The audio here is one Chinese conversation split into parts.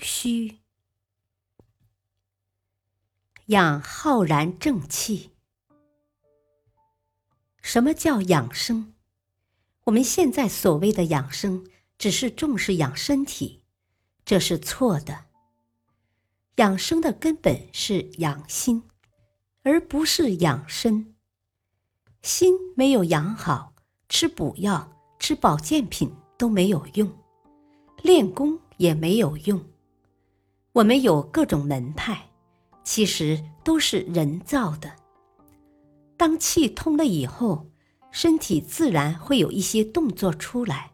虚？养浩然正气。什么叫养生？我们现在所谓的养生，只是重视养身体，这是错的。养生的根本是养心，而不是养身。心没有养好，吃补药、吃保健品都没有用。练功也没有用。我们有各种门派，其实都是人造的。当气通了以后，身体自然会有一些动作出来。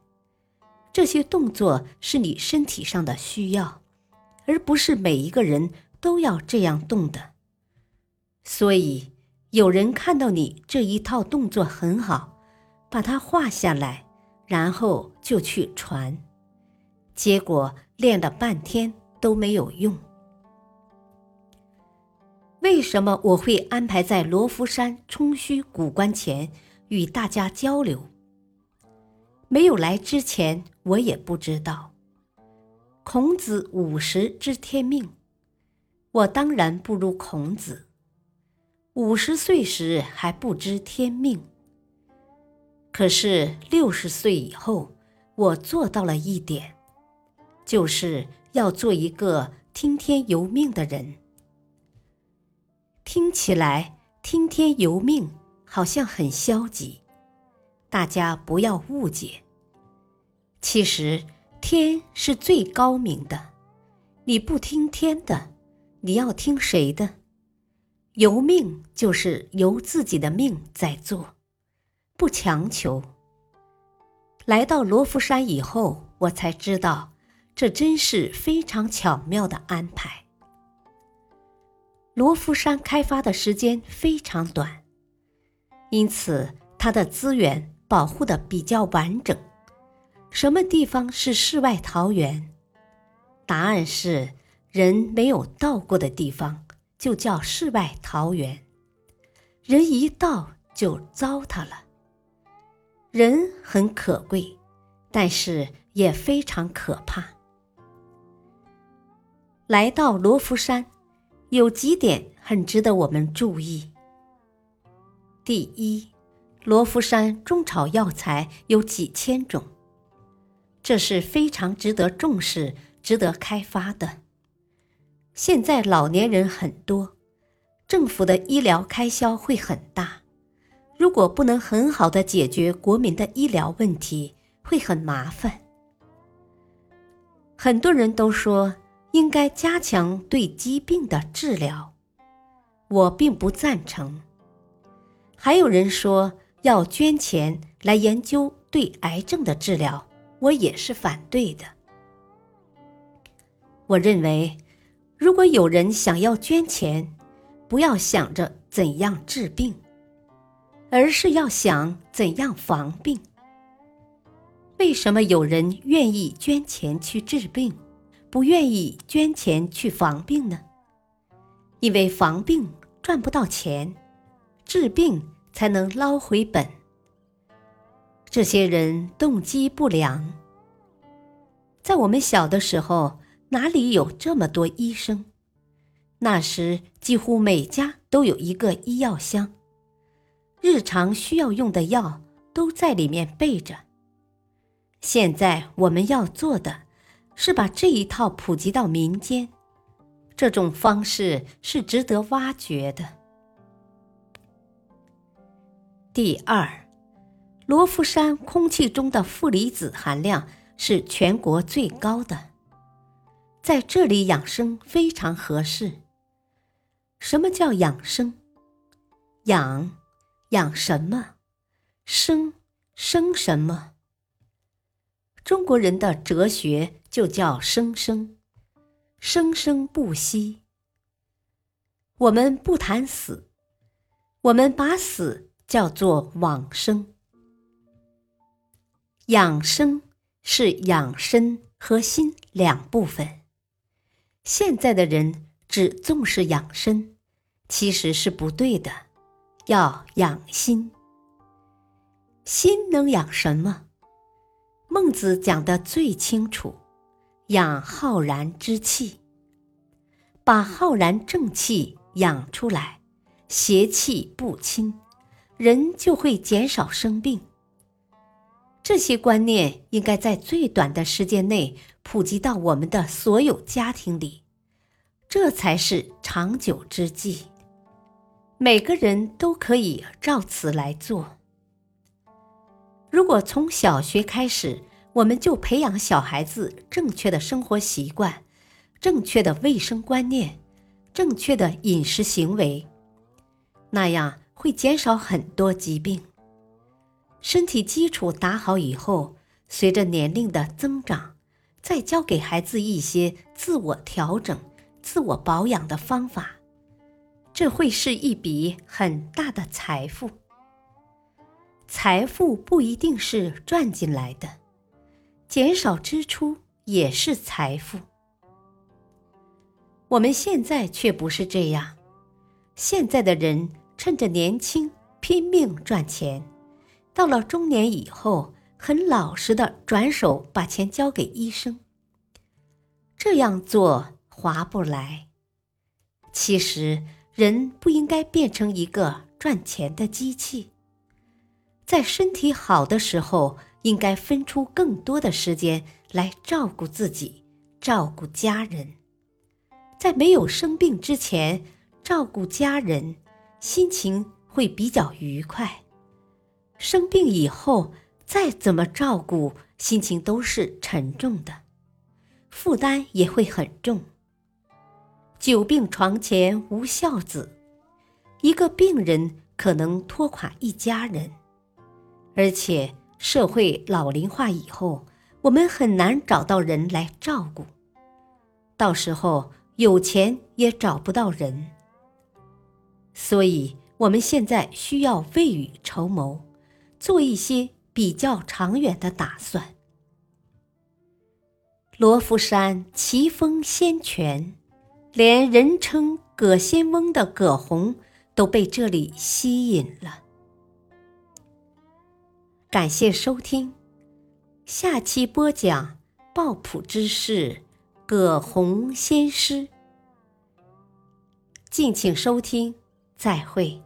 这些动作是你身体上的需要，而不是每一个人都要这样动的。所以，有人看到你这一套动作很好，把它画下来，然后就去传。结果练了半天都没有用。为什么我会安排在罗浮山冲虚古关前与大家交流？没有来之前，我也不知道。孔子五十知天命，我当然不如孔子。五十岁时还不知天命，可是六十岁以后，我做到了一点。就是要做一个听天由命的人。听起来“听天由命”好像很消极，大家不要误解。其实天是最高明的，你不听天的，你要听谁的？由命就是由自己的命在做，不强求。来到罗浮山以后，我才知道。这真是非常巧妙的安排。罗浮山开发的时间非常短，因此它的资源保护的比较完整。什么地方是世外桃源？答案是人没有到过的地方就叫世外桃源，人一到就糟蹋了。人很可贵，但是也非常可怕。来到罗浮山，有几点很值得我们注意。第一，罗浮山中草药材有几千种，这是非常值得重视、值得开发的。现在老年人很多，政府的医疗开销会很大，如果不能很好的解决国民的医疗问题，会很麻烦。很多人都说。应该加强对疾病的治疗，我并不赞成。还有人说要捐钱来研究对癌症的治疗，我也是反对的。我认为，如果有人想要捐钱，不要想着怎样治病，而是要想怎样防病。为什么有人愿意捐钱去治病？不愿意捐钱去防病呢，因为防病赚不到钱，治病才能捞回本。这些人动机不良。在我们小的时候，哪里有这么多医生？那时几乎每家都有一个医药箱，日常需要用的药都在里面备着。现在我们要做的。是把这一套普及到民间，这种方式是值得挖掘的。第二，罗浮山空气中的负离子含量是全国最高的，在这里养生非常合适。什么叫养生？养，养什么？生，生什么？中国人的哲学就叫生生，生生不息。我们不谈死，我们把死叫做往生。养生是养身和心两部分。现在的人只重视养生，其实是不对的，要养心。心能养什么？孟子讲的最清楚：养浩然之气，把浩然正气养出来，邪气不侵，人就会减少生病。这些观念应该在最短的时间内普及到我们的所有家庭里，这才是长久之计。每个人都可以照此来做。如果从小学开始，我们就培养小孩子正确的生活习惯、正确的卫生观念、正确的饮食行为，那样会减少很多疾病。身体基础打好以后，随着年龄的增长，再教给孩子一些自我调整、自我保养的方法，这会是一笔很大的财富。财富不一定是赚进来的，减少支出也是财富。我们现在却不是这样，现在的人趁着年轻拼命赚钱。到了中年以后，很老实的转手把钱交给医生。这样做划不来。其实，人不应该变成一个赚钱的机器。在身体好的时候，应该分出更多的时间来照顾自己，照顾家人。在没有生病之前，照顾家人，心情会比较愉快。生病以后，再怎么照顾，心情都是沉重的，负担也会很重。久病床前无孝子，一个病人可能拖垮一家人。而且社会老龄化以后，我们很难找到人来照顾，到时候有钱也找不到人。所以，我们现在需要未雨绸缪。做一些比较长远的打算。罗浮山奇峰仙泉，连人称“葛仙翁”的葛洪都被这里吸引了。感谢收听，下期播讲抱朴之士葛洪仙师。敬请收听，再会。